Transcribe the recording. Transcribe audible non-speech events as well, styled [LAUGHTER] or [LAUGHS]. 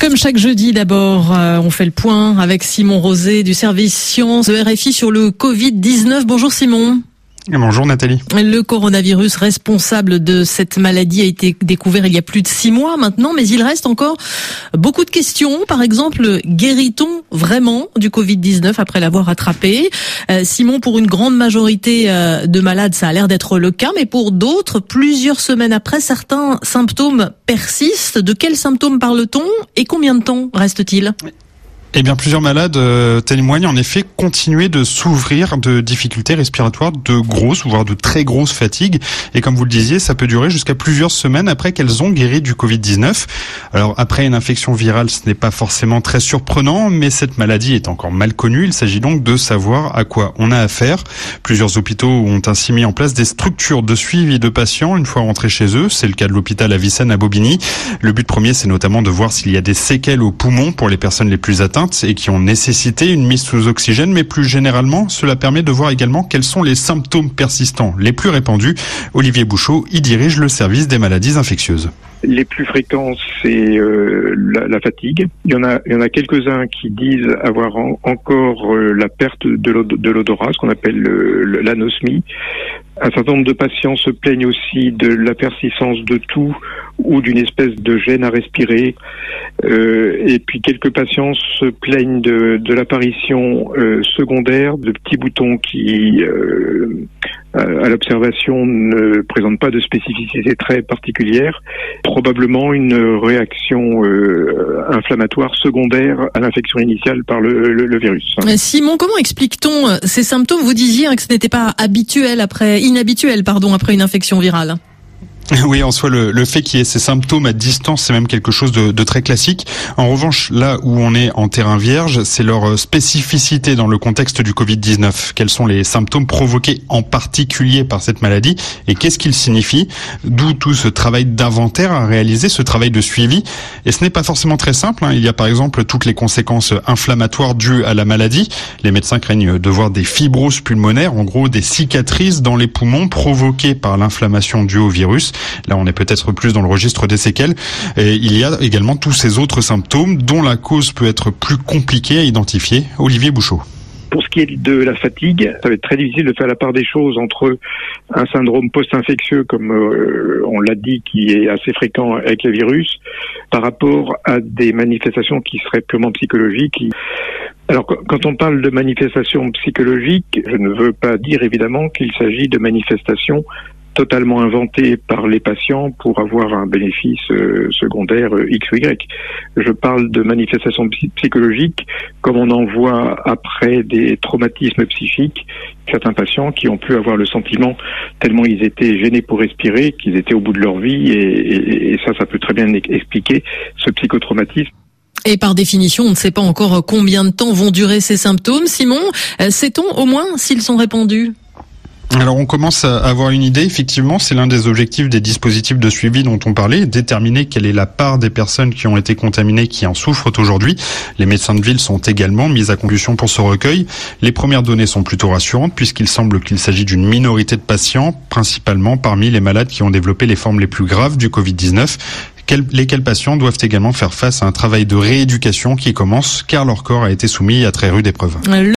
Comme chaque jeudi, d'abord, euh, on fait le point avec Simon Rosé du service sciences de RFI sur le Covid-19. Bonjour Simon. Bonjour Nathalie. Le coronavirus responsable de cette maladie a été découvert il y a plus de six mois maintenant, mais il reste encore beaucoup de questions. Par exemple, guérit-on vraiment du Covid-19 après l'avoir attrapé? Euh, Simon, pour une grande majorité euh, de malades, ça a l'air d'être le cas, mais pour d'autres, plusieurs semaines après, certains symptômes persistent. De quels symptômes parle-t-on et combien de temps reste-t-il? Eh bien, plusieurs malades euh, témoignent en effet continuer de souffrir de difficultés respiratoires, de grosses, voire de très grosses fatigues. Et comme vous le disiez, ça peut durer jusqu'à plusieurs semaines après qu'elles ont guéri du Covid-19. Alors, après une infection virale, ce n'est pas forcément très surprenant, mais cette maladie est encore mal connue. Il s'agit donc de savoir à quoi on a affaire. Plusieurs hôpitaux ont ainsi mis en place des structures de suivi de patients une fois rentrés chez eux. C'est le cas de l'hôpital Avicenne à Bobigny. Le but premier, c'est notamment de voir s'il y a des séquelles au poumon pour les personnes les plus atteintes et qui ont nécessité une mise sous oxygène, mais plus généralement, cela permet de voir également quels sont les symptômes persistants les plus répandus. Olivier Bouchot y dirige le service des maladies infectieuses. Les plus fréquents, c'est euh, la, fatigue. Il y en a, il y en a quelques-uns qui disent avoir encore euh, la perte de l'odorat, ce qu'on appelle l'anosmie. Un certain nombre de patients se plaignent aussi de la persistance de tout ou d'une espèce de gêne à respirer. Euh, et puis quelques patients se plaignent de, de l'apparition euh, secondaire de petits boutons qui, euh, à l'observation, ne présentent pas de spécificité très particulière. Probablement une réaction euh, inflammatoire secondaire à l'infection initiale par le, le, le virus. Simon, comment explique-t-on ces symptômes? Vous disiez que ce n'était pas habituel après, inhabituel, pardon, après une infection virale. [LAUGHS] Oui, en soi, le, le fait qu'il y ait ces symptômes à distance, c'est même quelque chose de, de, très classique. En revanche, là où on est en terrain vierge, c'est leur euh, spécificité dans le contexte du Covid-19. Quels sont les symptômes provoqués en particulier par cette maladie et qu'est-ce qu'ils signifient D'où tout ce travail d'inventaire à réaliser, ce travail de suivi. Et ce n'est pas forcément très simple. Hein. Il y a par exemple toutes les conséquences inflammatoires dues à la maladie. Les médecins craignent de voir des fibroses pulmonaires, en gros des cicatrices dans les poumons provoquées par l'inflammation due au virus. Là, on est peut-être plus dans le registre des séquelles. Et il y a également tous ces autres symptômes dont la cause peut être plus compliquée à identifier. Olivier Bouchot. Pour ce qui est de la fatigue, ça va être très difficile de faire la part des choses entre un syndrome post-infectieux, comme euh, on l'a dit, qui est assez fréquent avec le virus, par rapport à des manifestations qui seraient purement psychologiques. Alors, quand on parle de manifestations psychologiques, je ne veux pas dire évidemment qu'il s'agit de manifestations totalement inventé par les patients pour avoir un bénéfice euh, secondaire euh, X ou Y. Je parle de manifestations psychologiques comme on en voit après des traumatismes psychiques, certains patients qui ont pu avoir le sentiment, tellement ils étaient gênés pour respirer, qu'ils étaient au bout de leur vie, et, et ça, ça peut très bien expliquer ce psychotraumatisme. Et par définition, on ne sait pas encore combien de temps vont durer ces symptômes. Simon, euh, sait-on au moins s'ils sont répandus? Alors on commence à avoir une idée, effectivement, c'est l'un des objectifs des dispositifs de suivi dont on parlait, déterminer quelle est la part des personnes qui ont été contaminées qui en souffrent aujourd'hui. Les médecins de ville sont également mis à contribution pour ce recueil. Les premières données sont plutôt rassurantes puisqu'il semble qu'il s'agit d'une minorité de patients, principalement parmi les malades qui ont développé les formes les plus graves du Covid-19 lesquels patients doivent également faire face à un travail de rééducation qui commence car leur corps a été soumis à très rude épreuve.